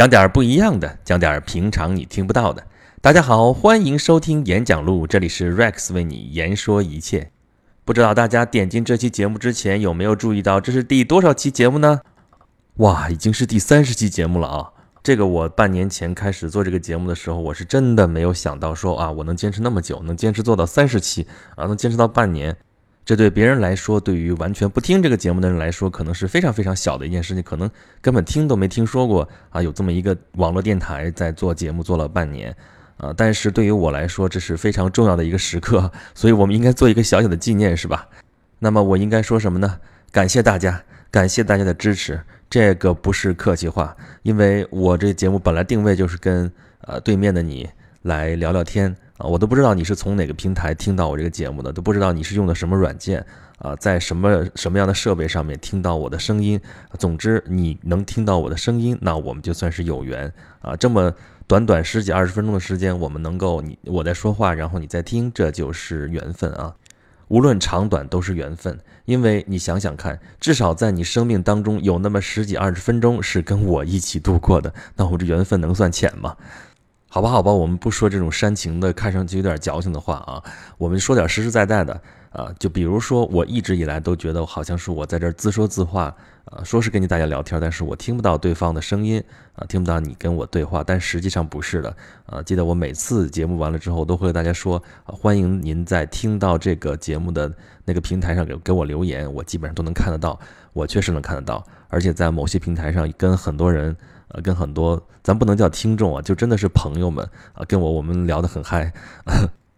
讲点儿不一样的，讲点儿平常你听不到的。大家好，欢迎收听演讲录，这里是 Rex 为你言说一切。不知道大家点进这期节目之前有没有注意到，这是第多少期节目呢？哇，已经是第三十期节目了啊！这个我半年前开始做这个节目的时候，我是真的没有想到说啊，我能坚持那么久，能坚持做到三十期啊，能坚持到半年。这对别人来说，对于完全不听这个节目的人来说，可能是非常非常小的一件事情，可能根本听都没听说过啊，有这么一个网络电台在做节目做了半年，啊，但是对于我来说，这是非常重要的一个时刻，所以我们应该做一个小小的纪念，是吧？那么我应该说什么呢？感谢大家，感谢大家的支持，这个不是客气话，因为我这节目本来定位就是跟呃对面的你来聊聊天。啊，我都不知道你是从哪个平台听到我这个节目的，都不知道你是用的什么软件啊，在什么什么样的设备上面听到我的声音。总之，你能听到我的声音，那我们就算是有缘啊。这么短短十几二十分钟的时间，我们能够你我在说话，然后你在听，这就是缘分啊。无论长短都是缘分，因为你想想看，至少在你生命当中有那么十几二十分钟是跟我一起度过的，那我这缘分能算浅吗？好吧，好吧，我们不说这种煽情的、看上去有点矫情的话啊，我们说点实实在在的啊。就比如说，我一直以来都觉得好像是我在这儿自说自话啊，说是跟你大家聊天，但是我听不到对方的声音啊，听不到你跟我对话，但实际上不是的啊。记得我每次节目完了之后，都会和大家说，欢迎您在听到这个节目的那个平台上给给我留言，我基本上都能看得到，我确实能看得到，而且在某些平台上跟很多人。呃，跟很多咱不能叫听众啊，就真的是朋友们啊，跟我我们聊得很嗨，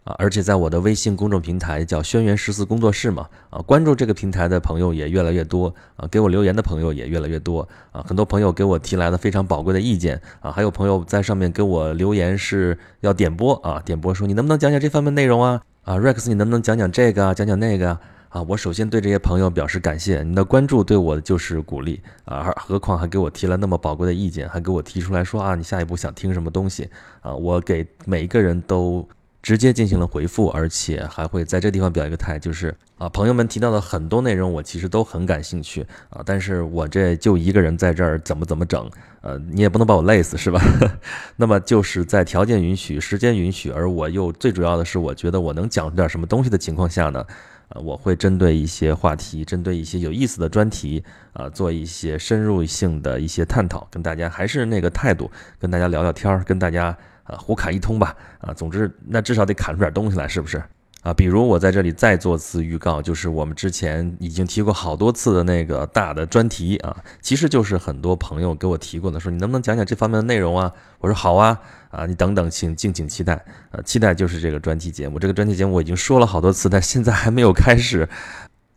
啊而且在我的微信公众平台叫轩辕十四工作室嘛啊，关注这个平台的朋友也越来越多啊，给我留言的朋友也越来越多啊，很多朋友给我提来了非常宝贵的意见啊，还有朋友在上面给我留言是要点播啊，点播说你能不能讲讲这方面内容啊啊，Rex 你能不能讲讲这个，讲讲那个。啊，我首先对这些朋友表示感谢，你的关注对我就是鼓励啊，何况还给我提了那么宝贵的意见，还给我提出来说啊，你下一步想听什么东西啊？我给每一个人都直接进行了回复，而且还会在这地方表一个态，就是啊，朋友们提到的很多内容我其实都很感兴趣啊，但是我这就一个人在这儿怎么怎么整，呃，你也不能把我累死是吧？那么就是在条件允许、时间允许，而我又最主要的是我觉得我能讲出点什么东西的情况下呢？呃，我会针对一些话题，针对一些有意思的专题，啊，做一些深入性的一些探讨，跟大家还是那个态度，跟大家聊聊天儿，跟大家啊胡侃一通吧，啊，总之那至少得侃出点东西来，是不是？啊，比如我在这里再做次预告，就是我们之前已经提过好多次的那个大的专题啊，其实就是很多朋友给我提过的，说你能不能讲讲这方面的内容啊？我说好啊，啊，你等等，请敬请期待，呃，期待就是这个专题节目，这个专题节目我已经说了好多次，但现在还没有开始，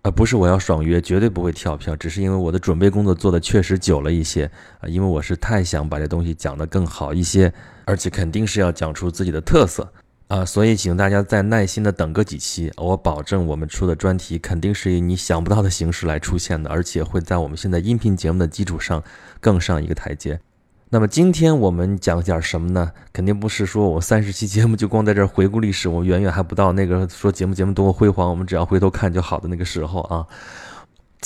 呃，不是我要爽约，绝对不会跳票，只是因为我的准备工作做的确实久了一些啊，因为我是太想把这东西讲得更好一些，而且肯定是要讲出自己的特色。啊，所以请大家再耐心的等个几期，我保证我们出的专题肯定是以你想不到的形式来出现的，而且会在我们现在音频节目的基础上更上一个台阶。那么今天我们讲点什么呢？肯定不是说我三十期节目就光在这儿回顾历史，我远远还不到那个说节目节目多么辉煌，我们只要回头看就好的那个时候啊。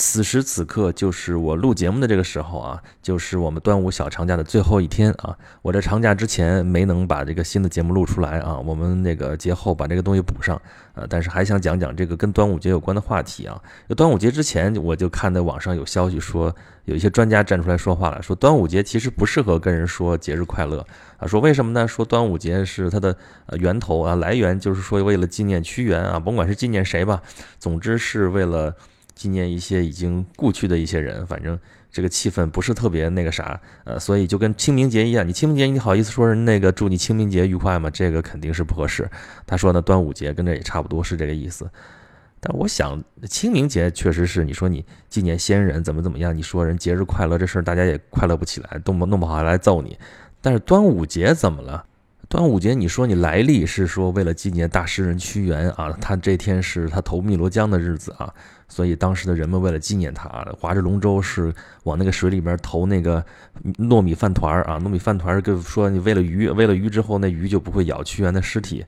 此时此刻就是我录节目的这个时候啊，就是我们端午小长假的最后一天啊。我这长假之前没能把这个新的节目录出来啊，我们那个节后把这个东西补上啊，但是还想讲讲这个跟端午节有关的话题啊。端午节之前我就看在网上有消息说，有一些专家站出来说话了，说端午节其实不适合跟人说节日快乐啊。说为什么呢？说端午节是它的源头啊，来源就是说为了纪念屈原啊，甭管是纪念谁吧，总之是为了。纪念一些已经故去的一些人，反正这个气氛不是特别那个啥，呃，所以就跟清明节一样，你清明节你好意思说人那个祝你清明节愉快吗？这个肯定是不合适。他说呢，端午节跟这也差不多是这个意思。但我想清明节确实是你说你纪念先人怎么怎么样，你说人节日快乐这事儿大家也快乐不起来，弄不弄不好还来揍你。但是端午节怎么了？端午节你说你来历是说为了纪念大诗人屈原啊，他这天是他投汨罗江的日子啊。所以当时的人们为了纪念他，划着龙舟是往那个水里边投那个糯米饭团儿啊，糯米饭团儿就说你喂了鱼，喂了鱼之后那鱼就不会咬屈原的尸体，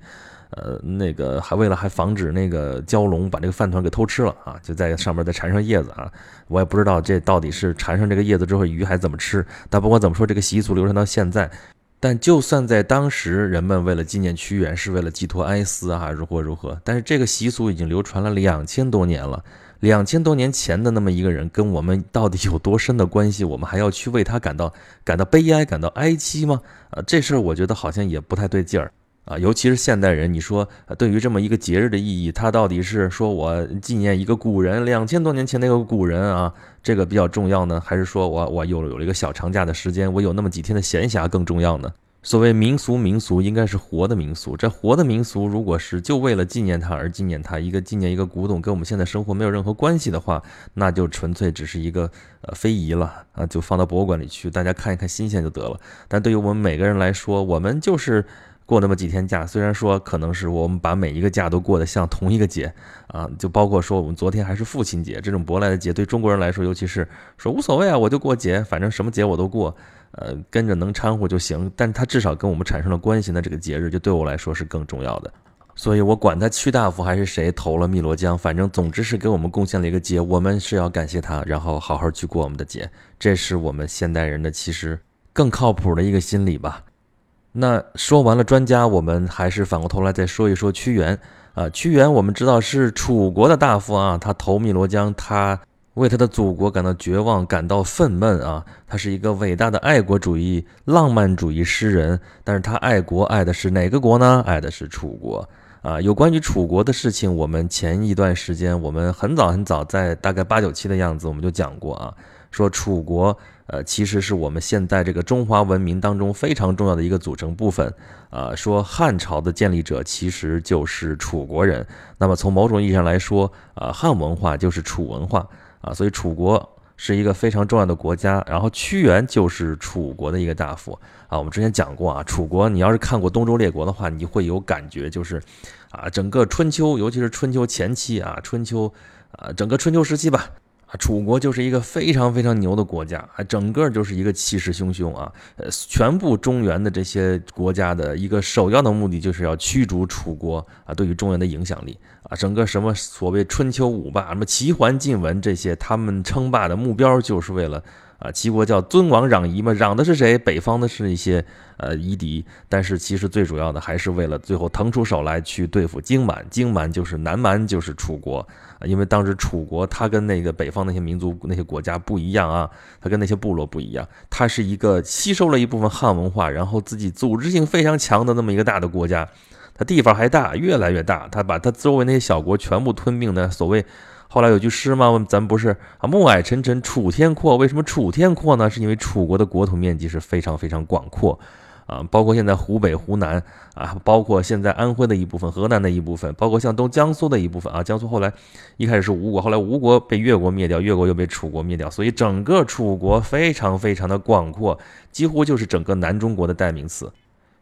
呃，那个还为了还防止那个蛟龙把这个饭团给偷吃了啊，就在上面再缠上叶子啊。我也不知道这到底是缠上这个叶子之后鱼还怎么吃。但不管怎么说，这个习俗流传到现在。但就算在当时，人们为了纪念屈原，是为了寄托哀思啊，如何如何？但是这个习俗已经流传了两千多年了。两千多年前的那么一个人，跟我们到底有多深的关系？我们还要去为他感到感到悲哀、感到哀戚吗？啊，这事儿我觉得好像也不太对劲儿啊。尤其是现代人，你说对于这么一个节日的意义，他到底是说我纪念一个古人，两千多年前那个古人啊，这个比较重要呢，还是说我我有有了一个小长假的时间，我有那么几天的闲暇更重要呢？所谓民俗，民俗应该是活的民俗。这活的民俗，如果是就为了纪念它而纪念它，一个纪念一个古董，跟我们现在生活没有任何关系的话，那就纯粹只是一个呃非遗了啊，就放到博物馆里去，大家看一看新鲜就得了。但对于我们每个人来说，我们就是过那么几天假，虽然说可能是我们把每一个假都过得像同一个节啊，就包括说我们昨天还是父亲节这种舶来的节，对中国人来说，尤其是说无所谓啊，我就过节，反正什么节我都过。呃，跟着能掺和就行，但它至少跟我们产生了关系，那这个节日就对我来说是更重要的。所以我管他屈大夫还是谁投了汨罗江，反正总之是给我们贡献了一个节，我们是要感谢他，然后好好去过我们的节，这是我们现代人的其实更靠谱的一个心理吧。那说完了专家，我们还是反过头来再说一说屈原啊。屈原我们知道是楚国的大夫啊，他投汨罗江，他。为他的祖国感到绝望，感到愤懑啊！他是一个伟大的爱国主义、浪漫主义诗人，但是他爱国爱的是哪个国呢？爱的是楚国啊！有关于楚国的事情，我们前一段时间，我们很早很早，在大概八九期的样子，我们就讲过啊，说楚国呃，其实是我们现在这个中华文明当中非常重要的一个组成部分啊。说汉朝的建立者其实就是楚国人，那么从某种意义上来说啊，汉文化就是楚文化。啊，所以楚国是一个非常重要的国家，然后屈原就是楚国的一个大夫啊。我们之前讲过啊，楚国，你要是看过《东周列国》的话，你会有感觉，就是啊，整个春秋，尤其是春秋前期啊，春秋啊，整个春秋时期吧。楚国就是一个非常非常牛的国家，啊，整个就是一个气势汹汹啊！呃，全部中原的这些国家的一个首要的目的就是要驱逐楚国啊，对于中原的影响力啊，整个什么所谓春秋五霸，什么齐桓晋文这些，他们称霸的目标就是为了。啊，齐国叫尊王攘夷嘛，攘的是谁？北方的是一些呃夷狄，但是其实最主要的还是为了最后腾出手来去对付荆蛮。荆蛮就是南蛮，就是楚国。因为当时楚国它跟那个北方那些民族那些国家不一样啊，它跟那些部落不一样，它是一个吸收了一部分汉文化，然后自己组织性非常强的那么一个大的国家。它地方还大，越来越大，它把它周围那些小国全部吞并的所谓。后来有句诗吗？咱不是啊，暮霭沉沉楚天阔。为什么楚天阔呢？是因为楚国的国土面积是非常非常广阔，啊，包括现在湖北、湖南啊，包括现在安徽的一部分、河南的一部分，包括像东江苏的一部分啊。江苏后来一开始是吴国，后来吴国被越国灭掉，越国又被楚国灭掉，所以整个楚国非常非常的广阔，几乎就是整个南中国的代名词。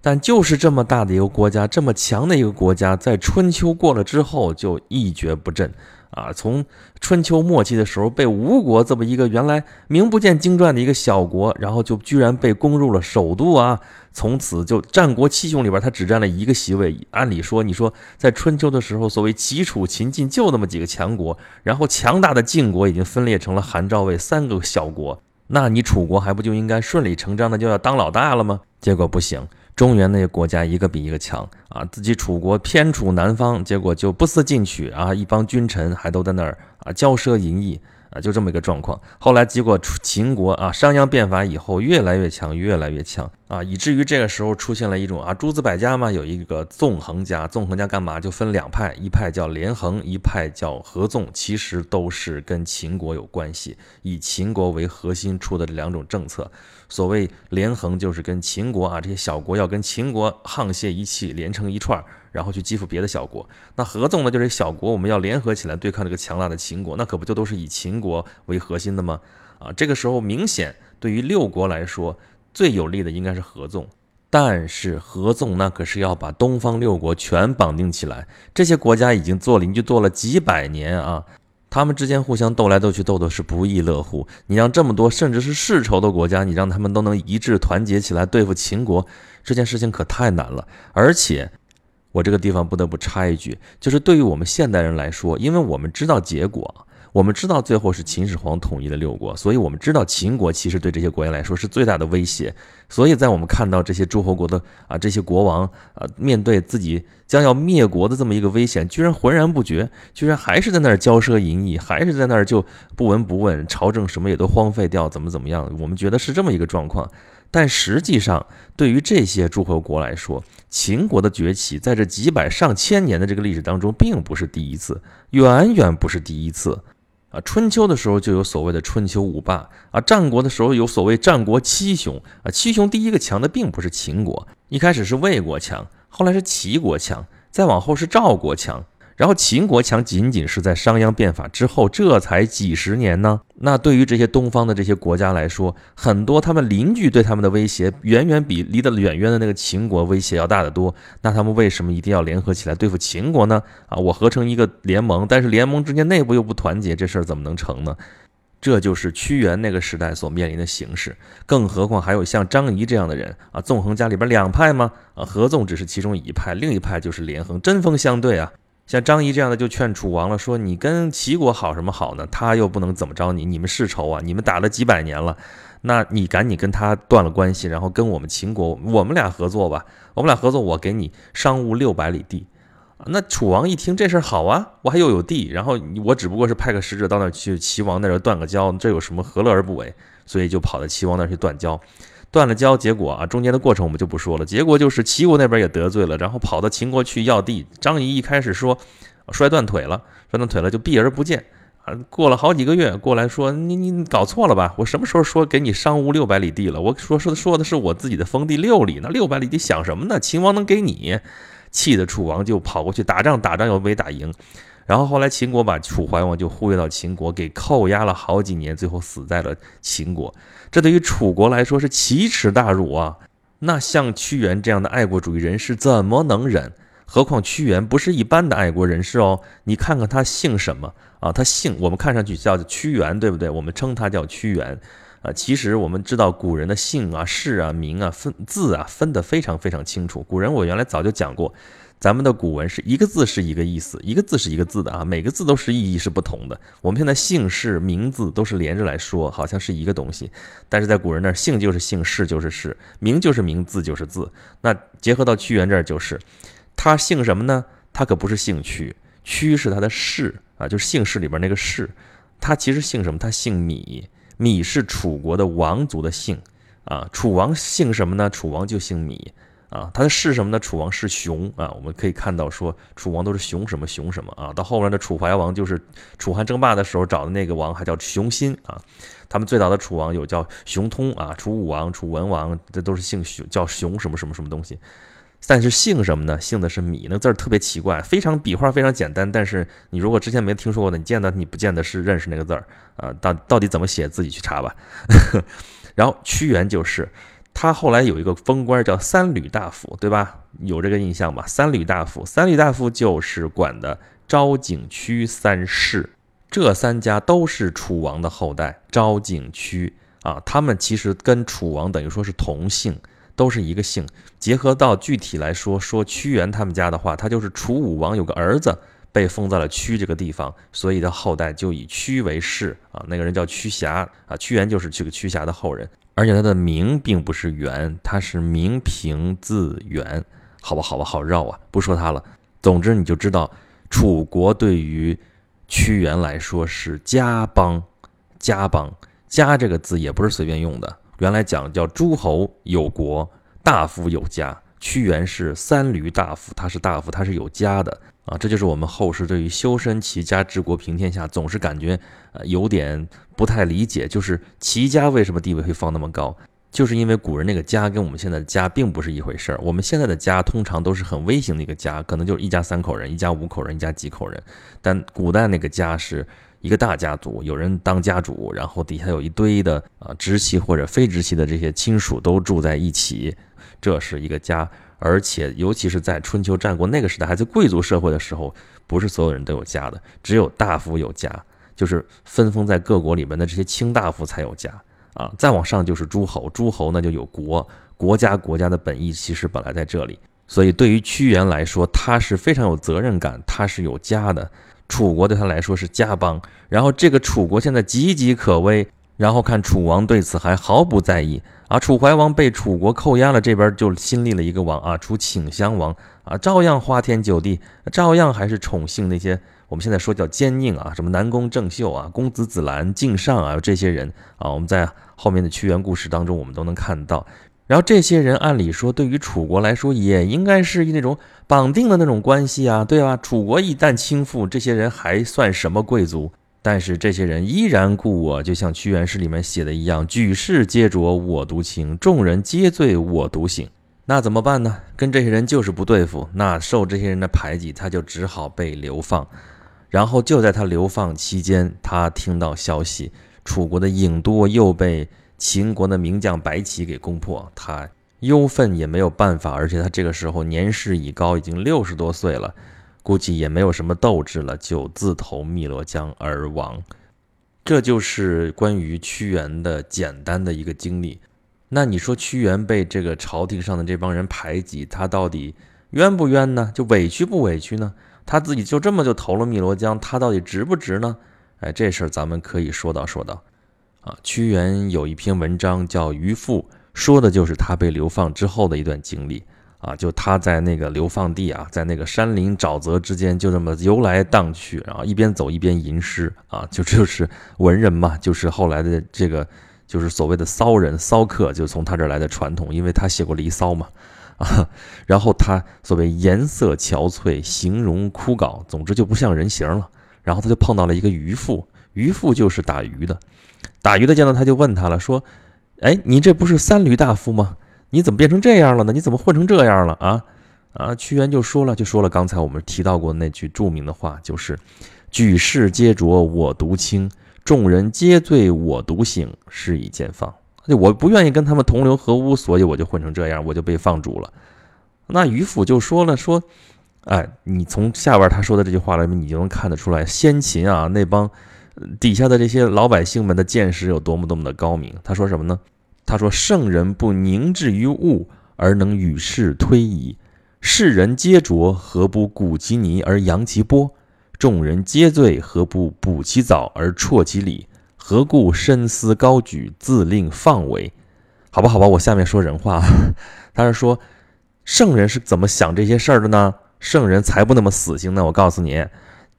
但就是这么大的一个国家，这么强的一个国家，在春秋过了之后就一蹶不振。啊，从春秋末期的时候，被吴国这么一个原来名不见经传的一个小国，然后就居然被攻入了首都啊！从此就战国七雄里边，他只占了一个席位。按理说，你说在春秋的时候，所谓齐楚秦晋就那么几个强国，然后强大的晋国已经分裂成了韩赵魏三个小国，那你楚国还不就应该顺理成章的就要当老大了吗？结果不行。中原那些国家一个比一个强啊，自己楚国偏处南方，结果就不思进取啊，一帮君臣还都在那儿啊骄奢淫逸。啊，就这么一个状况。后来结果秦国啊，商鞅变法以后越来越强，越来越强啊，以至于这个时候出现了一种啊，诸子百家嘛，有一个纵横家。纵横家干嘛？就分两派，一派叫连横，一派叫合纵，其实都是跟秦国有关系，以秦国为核心出的这两种政策。所谓连横，就是跟秦国啊这些小国要跟秦国沆瀣一气，连成一串。然后去欺负别的小国，那合纵呢？就是小国我们要联合起来对抗这个强大的秦国，那可不就都是以秦国为核心的吗？啊，这个时候明显对于六国来说最有利的应该是合纵，但是合纵那可是要把东方六国全绑定起来，这些国家已经做邻居做了几百年啊，他们之间互相斗来斗去，斗的是不亦乐乎。你让这么多甚至是世仇的国家，你让他们都能一致团结起来对付秦国，这件事情可太难了，而且。我这个地方不得不插一句，就是对于我们现代人来说，因为我们知道结果。我们知道最后是秦始皇统一了六国，所以我们知道秦国其实对这些国家来说是最大的威胁。所以在我们看到这些诸侯国的啊这些国王啊面对自己将要灭国的这么一个危险，居然浑然不觉，居然还是在那儿骄奢淫逸，还是在那儿就不闻不问，朝政什么也都荒废掉，怎么怎么样？我们觉得是这么一个状况。但实际上，对于这些诸侯国来说，秦国的崛起在这几百上千年的这个历史当中，并不是第一次，远远不是第一次。啊，春秋的时候就有所谓的春秋五霸啊，战国的时候有所谓战国七雄啊，七雄第一个强的并不是秦国，一开始是魏国强，后来是齐国强，再往后是赵国强。然后秦国强仅仅是在商鞅变法之后，这才几十年呢。那对于这些东方的这些国家来说，很多他们邻居对他们的威胁，远远比离得远远的那个秦国威胁要大得多。那他们为什么一定要联合起来对付秦国呢？啊，我合成一个联盟，但是联盟之间内部又不团结，这事儿怎么能成呢？这就是屈原那个时代所面临的形势。更何况还有像张仪这样的人啊，纵横家里边两派吗？啊，合纵只是其中一派，另一派就是连横，针锋相对啊。像张仪这样的就劝楚王了，说你跟齐国好什么好呢？他又不能怎么着你，你们世仇啊，你们打了几百年了，那你赶紧跟他断了关系，然后跟我们秦国，我们俩合作吧，我们俩合作，我给你商务六百里地。那楚王一听这事儿好啊，我还又有地，然后我只不过是派个使者到那儿去齐王那儿断个交，这有什么何乐而不为？所以就跑到齐王那儿去断交。断了交，结果啊，中间的过程我们就不说了。结果就是齐国那边也得罪了，然后跑到秦国去要地。张仪一开始说摔断腿了，摔断腿了就避而不见啊。过了好几个月，过来说你你搞错了吧？我什么时候说给你商乌六百里地了？我说说说的是我自己的封地六里，那六百里地想什么呢？秦王能给你？气的楚王就跑过去打仗，打仗又没打赢。然后后来秦国把楚怀王就忽悠到秦国，给扣押了好几年，最后死在了秦国。这对于楚国来说是奇耻大辱啊！那像屈原这样的爱国主义人士怎么能忍？何况屈原不是一般的爱国人士哦。你看看他姓什么啊？他姓我们看上去叫屈原，对不对？我们称他叫屈原啊。其实我们知道古人的姓啊、氏啊、名啊、分字啊分得非常非常清楚。古人我原来早就讲过。咱们的古文是一个字是一个意思，一个字是一个字的啊，每个字都是意义是不同的。我们现在姓氏名字都是连着来说，好像是一个东西，但是在古人那儿，姓就是姓，氏就是氏，名就是名，字就是字。那结合到屈原这儿就是，他姓什么呢？他可不是姓屈，屈是他的氏啊，就是姓氏里边那个氏。他其实姓什么？他姓芈，芈是楚国的王族的姓啊。楚王姓什么呢？楚王就姓芈。啊，他的是什么呢？楚王是熊啊，我们可以看到说楚王都是熊什么熊什么啊。到后面的楚怀王就是楚汉争霸的时候找的那个王，还叫熊心啊。他们最早的楚王有叫熊通啊，楚武王、楚文王，这都是姓熊，叫熊什么什么什么东西。但是姓什么呢？姓的是米，那字儿特别奇怪，非常笔画非常简单。但是你如果之前没听说过的，你见到你不见得是认识那个字儿啊。到到底怎么写，自己去查吧。然后屈原就是。他后来有一个封官叫三闾大夫，对吧？有这个印象吧？三闾大夫，三闾大夫就是管的昭景屈三氏，这三家都是楚王的后代。昭景屈啊，他们其实跟楚王等于说是同姓，都是一个姓。结合到具体来说，说屈原他们家的话，他就是楚武王有个儿子被封在了屈这个地方，所以的后代就以屈为氏啊。那个人叫屈瑕啊，屈原就是这个屈瑕的后人。而且他的名并不是元，他是名平字元，好吧，好吧，好绕啊，不说他了。总之，你就知道楚国对于屈原来说是家邦，家邦，家这个字也不是随便用的。原来讲叫诸侯有国，大夫有家。屈原是三闾大夫，他是大夫，他是有家的啊。这就是我们后世对于修身齐家治国平天下，总是感觉呃有点不太理解，就是齐家为什么地位会放那么高？就是因为古人那个家跟我们现在的家并不是一回事儿。我们现在的家通常都是很微型的一个家，可能就是一家三口人、一家五口人、一家几口人。但古代那个家是一个大家族，有人当家主，然后底下有一堆的啊直系或者非直系的这些亲属都住在一起。这是一个家，而且尤其是在春秋战国那个时代，还在贵族社会的时候，不是所有人都有家的，只有大夫有家，就是分封在各国里面的这些卿大夫才有家啊。再往上就是诸侯，诸侯那就有国，国家国家的本意其实本来在这里，所以对于屈原来说，他是非常有责任感，他是有家的。楚国对他来说是家邦，然后这个楚国现在岌岌可危，然后看楚王对此还毫不在意啊。楚怀王被楚国扣押了，这边就新立了一个王啊，楚顷襄王啊，照样花天酒地，照样还是宠幸那些我们现在说叫奸佞啊，什么南宫郑袖啊、公子子兰、敬上啊这些人啊，我们在后面的屈原故事当中我们都能看到。然后这些人按理说对于楚国来说也应该是那种绑定的那种关系啊，对吧？楚国一旦倾覆，这些人还算什么贵族？但是这些人依然故我，就像屈原诗里面写的一样：“举世皆浊我独清，众人皆醉我独醒。”那怎么办呢？跟这些人就是不对付，那受这些人的排挤，他就只好被流放。然后就在他流放期间，他听到消息，楚国的郢都又被。秦国的名将白起给攻破，他忧愤也没有办法，而且他这个时候年事已高，已经六十多岁了，估计也没有什么斗志了，就自投汨罗江而亡。这就是关于屈原的简单的一个经历。那你说屈原被这个朝廷上的这帮人排挤，他到底冤不冤呢？就委屈不委屈呢？他自己就这么就投了汨罗江，他到底值不值呢？哎，这事儿咱们可以说道说道。啊，屈原有一篇文章叫《渔父》，说的就是他被流放之后的一段经历。啊，就他在那个流放地啊，在那个山林沼泽之间，就这么游来荡去，然后一边走一边吟诗。啊，就 就是文人嘛，就是后来的这个，就是所谓的骚人、骚客，就从他这儿来的传统，因为他写过《离骚》嘛。啊，然后他所谓颜色憔悴，形容枯槁，总之就不像人形了。然后他就碰到了一个渔夫，渔夫就是打鱼的。打鱼的见到他就问他了，说：“哎，你这不是三闾大夫吗？你怎么变成这样了呢？你怎么混成这样了啊？”啊，屈原就说了，就说了刚才我们提到过那句著名的话，就是“举世皆浊我独清，众人皆醉我独醒，是以见放。”就我不愿意跟他们同流合污，所以我就混成这样，我就被放逐了。那渔父就说了，说：“哎，你从下边他说的这句话里面，你就能看得出来，先秦啊那帮。”底下的这些老百姓们的见识有多么多么的高明？他说什么呢？他说：“圣人不凝滞于物而能与世推移，世人皆浊，何不鼓其泥而扬其波？众人皆醉，何不补其藻而啜其醴？何故深思高举，自令放为？”好吧，好吧，我下面说人话。他是说，圣人是怎么想这些事儿的呢？圣人才不那么死心呢！我告诉你，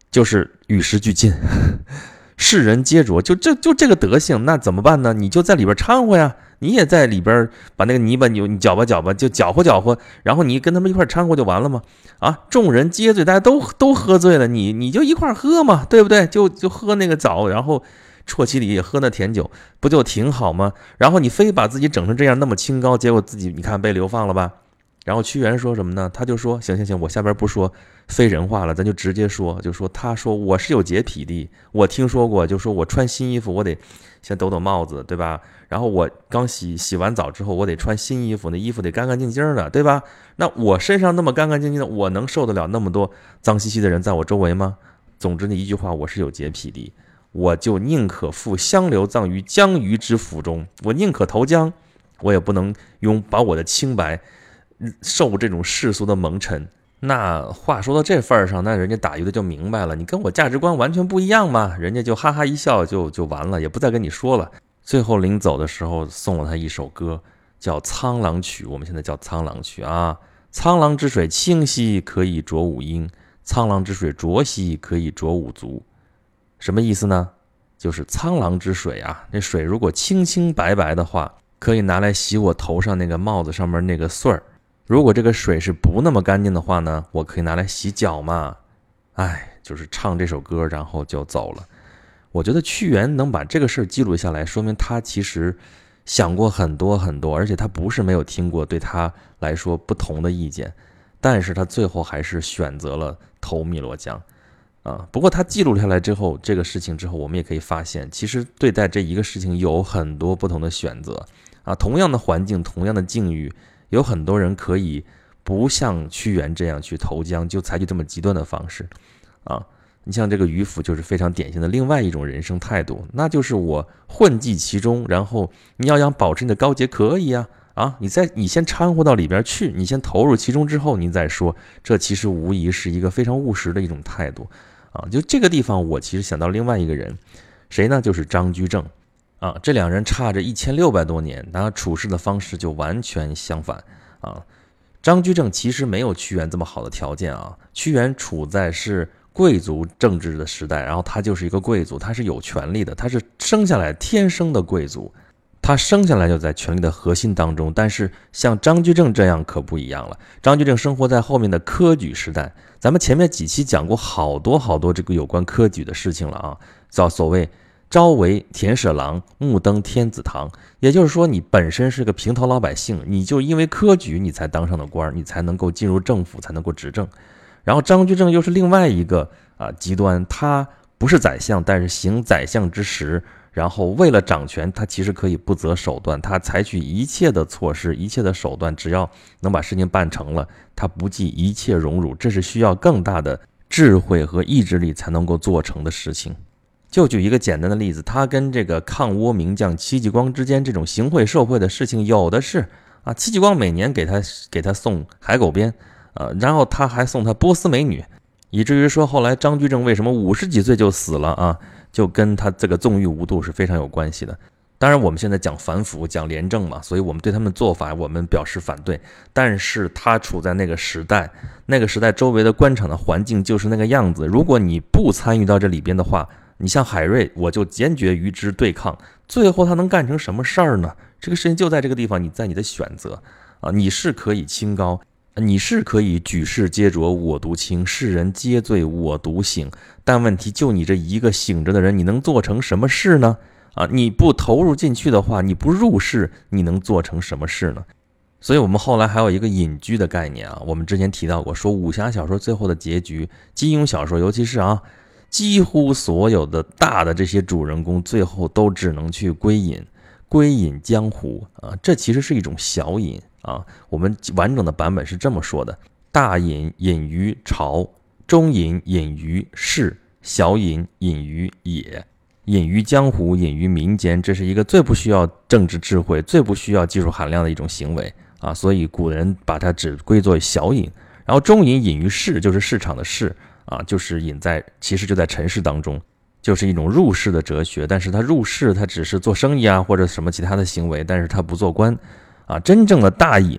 就是与时俱进。世人皆浊，就这就这个德性，那怎么办呢？你就在里边掺和呀，你也在里边把那个泥巴你你搅吧搅吧，就搅和搅和，然后你跟他们一块掺和就完了吗？啊，众人皆醉，大家都都喝醉了，你你就一块喝嘛，对不对？就就喝那个枣，然后啜其醴，也喝那甜酒，不就挺好吗？然后你非把自己整成这样那么清高，结果自己你看被流放了吧？然后屈原说什么呢？他就说：行行行，我下边不说非人话了，咱就直接说，就说他说我是有洁癖的，我听说过，就说我穿新衣服，我得先抖抖帽子，对吧？然后我刚洗洗完澡之后，我得穿新衣服，那衣服得干干净净的，对吧？那我身上那么干干净净的，我能受得了那么多脏兮兮的人在我周围吗？总之，那一句话，我是有洁癖的，我就宁可赴香流葬于江鱼之腹中，我宁可投江，我也不能用把我的清白。受这种世俗的蒙尘，那话说到这份儿上，那人家打鱼的就明白了，你跟我价值观完全不一样嘛，人家就哈哈一笑，就就完了，也不再跟你说了。最后临走的时候，送了他一首歌，叫《沧浪曲》，我们现在叫《沧浪曲》啊。沧浪之水清兮，可以濯五缨；沧浪之水浊兮，可以濯五足。什么意思呢？就是沧浪之水啊，那水如果清清白白的话，可以拿来洗我头上那个帽子上面那个穗儿。如果这个水是不那么干净的话呢，我可以拿来洗脚嘛？哎，就是唱这首歌，然后就走了。我觉得屈原能把这个事儿记录下来，说明他其实想过很多很多，而且他不是没有听过对他来说不同的意见，但是他最后还是选择了投汨罗江啊。不过他记录下来之后，这个事情之后，我们也可以发现，其实对待这一个事情有很多不同的选择啊。同样的环境，同样的境遇。有很多人可以不像屈原这样去投江，就采取这么极端的方式，啊，你像这个渔夫就是非常典型的另外一种人生态度，那就是我混迹其中，然后你要想保持你的高洁可以啊，啊，你在你先掺和到里边去，你先投入其中之后，你再说，这其实无疑是一个非常务实的一种态度啊。就这个地方，我其实想到另外一个人，谁呢？就是张居正啊。这两人差着一千六百多年，然后处事的方式就完全相反啊。张居正其实没有屈原这么好的条件啊。屈原处在是贵族政治的时代，然后他就是一个贵族，他是有权利的，他是生下来天生的贵族。他生下来就在权力的核心当中，但是像张居正这样可不一样了。张居正生活在后面的科举时代，咱们前面几期讲过好多好多这个有关科举的事情了啊，叫所谓朝为田舍郎，暮登天子堂。也就是说，你本身是个平头老百姓，你就因为科举你才当上的官，你才能够进入政府，才能够执政。然后张居正又是另外一个啊极端，他不是宰相，但是行宰相之实。然后为了掌权，他其实可以不择手段，他采取一切的措施、一切的手段，只要能把事情办成了，他不计一切荣辱。这是需要更大的智慧和意志力才能够做成的事情。就举一个简单的例子，他跟这个抗倭名将戚继光之间这种行贿受贿的事情有的是啊。戚继光每年给他给他送海狗鞭，呃，然后他还送他波斯美女，以至于说后来张居正为什么五十几岁就死了啊？就跟他这个纵欲无度是非常有关系的。当然，我们现在讲反腐、讲廉政嘛，所以我们对他们做法我们表示反对。但是他处在那个时代，那个时代周围的官场的环境就是那个样子。如果你不参与到这里边的话，你像海瑞，我就坚决与之对抗。最后他能干成什么事儿呢？这个事情就在这个地方，你在你的选择啊，你是可以清高。你是可以举世皆浊我独清，世人皆醉我独醒。但问题就你这一个醒着的人，你能做成什么事呢？啊，你不投入进去的话，你不入世，你能做成什么事呢？所以，我们后来还有一个隐居的概念啊。我们之前提到过，说武侠小说最后的结局，金庸小说尤其是啊，几乎所有的大的这些主人公，最后都只能去归隐，归隐江湖啊。这其实是一种小隐。啊，我们完整的版本是这么说的：大隐隐于朝，中隐隐于市，小隐隐于野，隐于江湖，隐于民间。这是一个最不需要政治智慧、最不需要技术含量的一种行为啊！所以古人把它只归作小隐。然后中隐隐于市，就是市场的市啊，就是隐在其实就在尘世当中，就是一种入世的哲学。但是他入世，他只是做生意啊，或者什么其他的行为，但是他不做官。啊，真正的大隐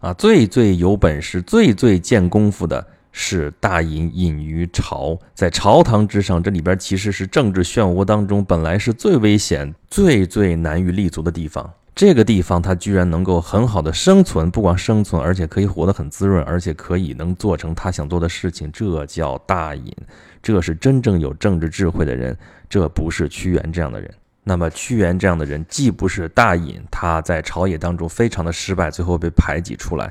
啊，最最有本事、最最见功夫的是大隐隐于朝，在朝堂之上。这里边其实是政治漩涡当中本来是最危险、最最难于立足的地方。这个地方他居然能够很好的生存，不光生存，而且可以活得很滋润，而且可以能做成他想做的事情。这叫大隐，这是真正有政治智慧的人，这不是屈原这样的人。那么屈原这样的人，既不是大隐，他在朝野当中非常的失败，最后被排挤出来；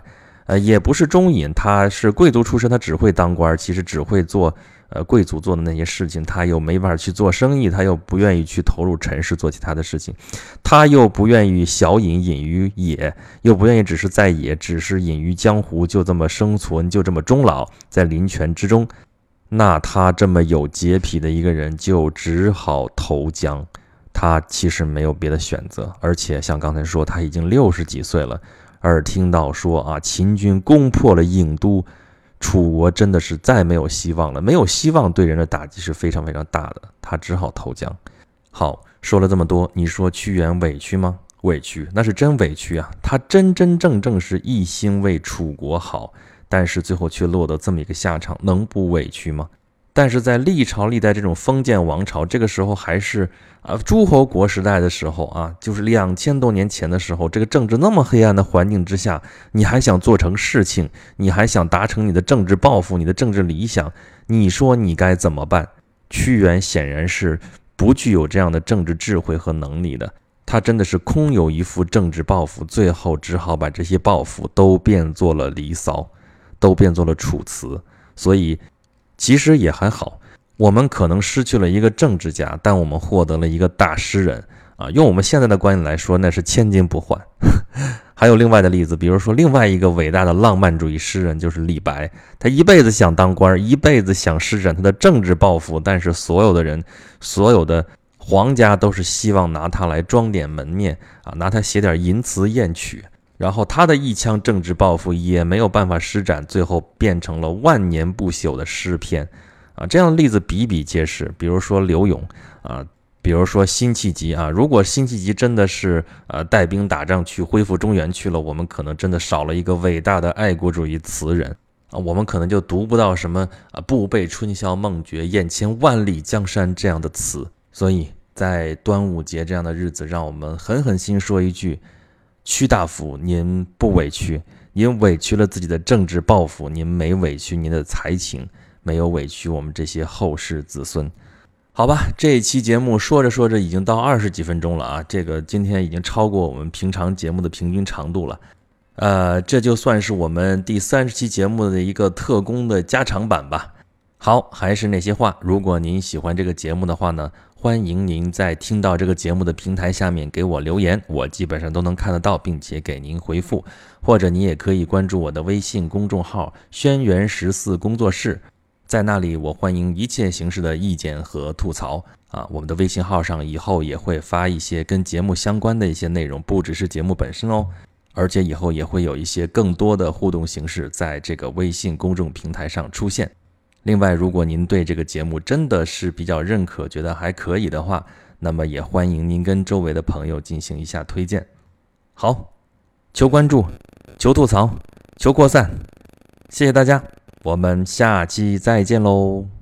呃，也不是中隐，他是贵族出身，他只会当官，其实只会做呃贵族做的那些事情，他又没法去做生意，他又不愿意去投入尘世做其他的事情，他又不愿意小隐隐于野，又不愿意只是在野，只是隐于江湖，就这么生存，就这么终老在林泉之中，那他这么有洁癖的一个人，就只好投江。他其实没有别的选择，而且像刚才说，他已经六十几岁了。而听到说啊，秦军攻破了郢都，楚国真的是再没有希望了。没有希望，对人的打击是非常非常大的。他只好投江。好，说了这么多，你说屈原委屈吗？委屈，那是真委屈啊！他真真正正是一心为楚国好，但是最后却落得这么一个下场，能不委屈吗？但是在历朝历代这种封建王朝，这个时候还是啊诸侯国时代的时候啊，就是两千多年前的时候，这个政治那么黑暗的环境之下，你还想做成事情，你还想达成你的政治抱负、你的政治理想，你说你该怎么办？屈原显然是不具有这样的政治智慧和能力的，他真的是空有一副政治抱负，最后只好把这些抱负都变作了《离骚》，都变作了《楚辞》，所以。其实也还好，我们可能失去了一个政治家，但我们获得了一个大诗人啊。用我们现在的观念来说，那是千金不换。还有另外的例子，比如说另外一个伟大的浪漫主义诗人就是李白，他一辈子想当官，一辈子想施展他的政治抱负，但是所有的人，所有的皇家都是希望拿他来装点门面啊，拿他写点淫词艳曲。然后他的一腔政治抱负也没有办法施展，最后变成了万年不朽的诗篇，啊，这样的例子比比皆是。比如说刘勇啊，比如说辛弃疾啊。如果辛弃疾真的是呃带兵打仗去恢复中原去了，我们可能真的少了一个伟大的爱国主义词人啊，我们可能就读不到什么啊“不被春宵梦觉燕千万里江山”这样的词。所以在端午节这样的日子，让我们狠狠心说一句。屈大夫，您不委屈，您委屈了自己的政治抱负，您没委屈您的才情，没有委屈我们这些后世子孙，好吧？这一期节目说着说着已经到二十几分钟了啊，这个今天已经超过我们平常节目的平均长度了，呃，这就算是我们第三十期节目的一个特工的加长版吧。好，还是那些话，如果您喜欢这个节目的话呢？欢迎您在听到这个节目的平台下面给我留言，我基本上都能看得到，并且给您回复。或者你也可以关注我的微信公众号“轩辕十四工作室”，在那里我欢迎一切形式的意见和吐槽啊。我们的微信号上以后也会发一些跟节目相关的一些内容，不只是节目本身哦，而且以后也会有一些更多的互动形式在这个微信公众平台上出现。另外，如果您对这个节目真的是比较认可，觉得还可以的话，那么也欢迎您跟周围的朋友进行一下推荐。好，求关注，求吐槽，求扩散，谢谢大家，我们下期再见喽。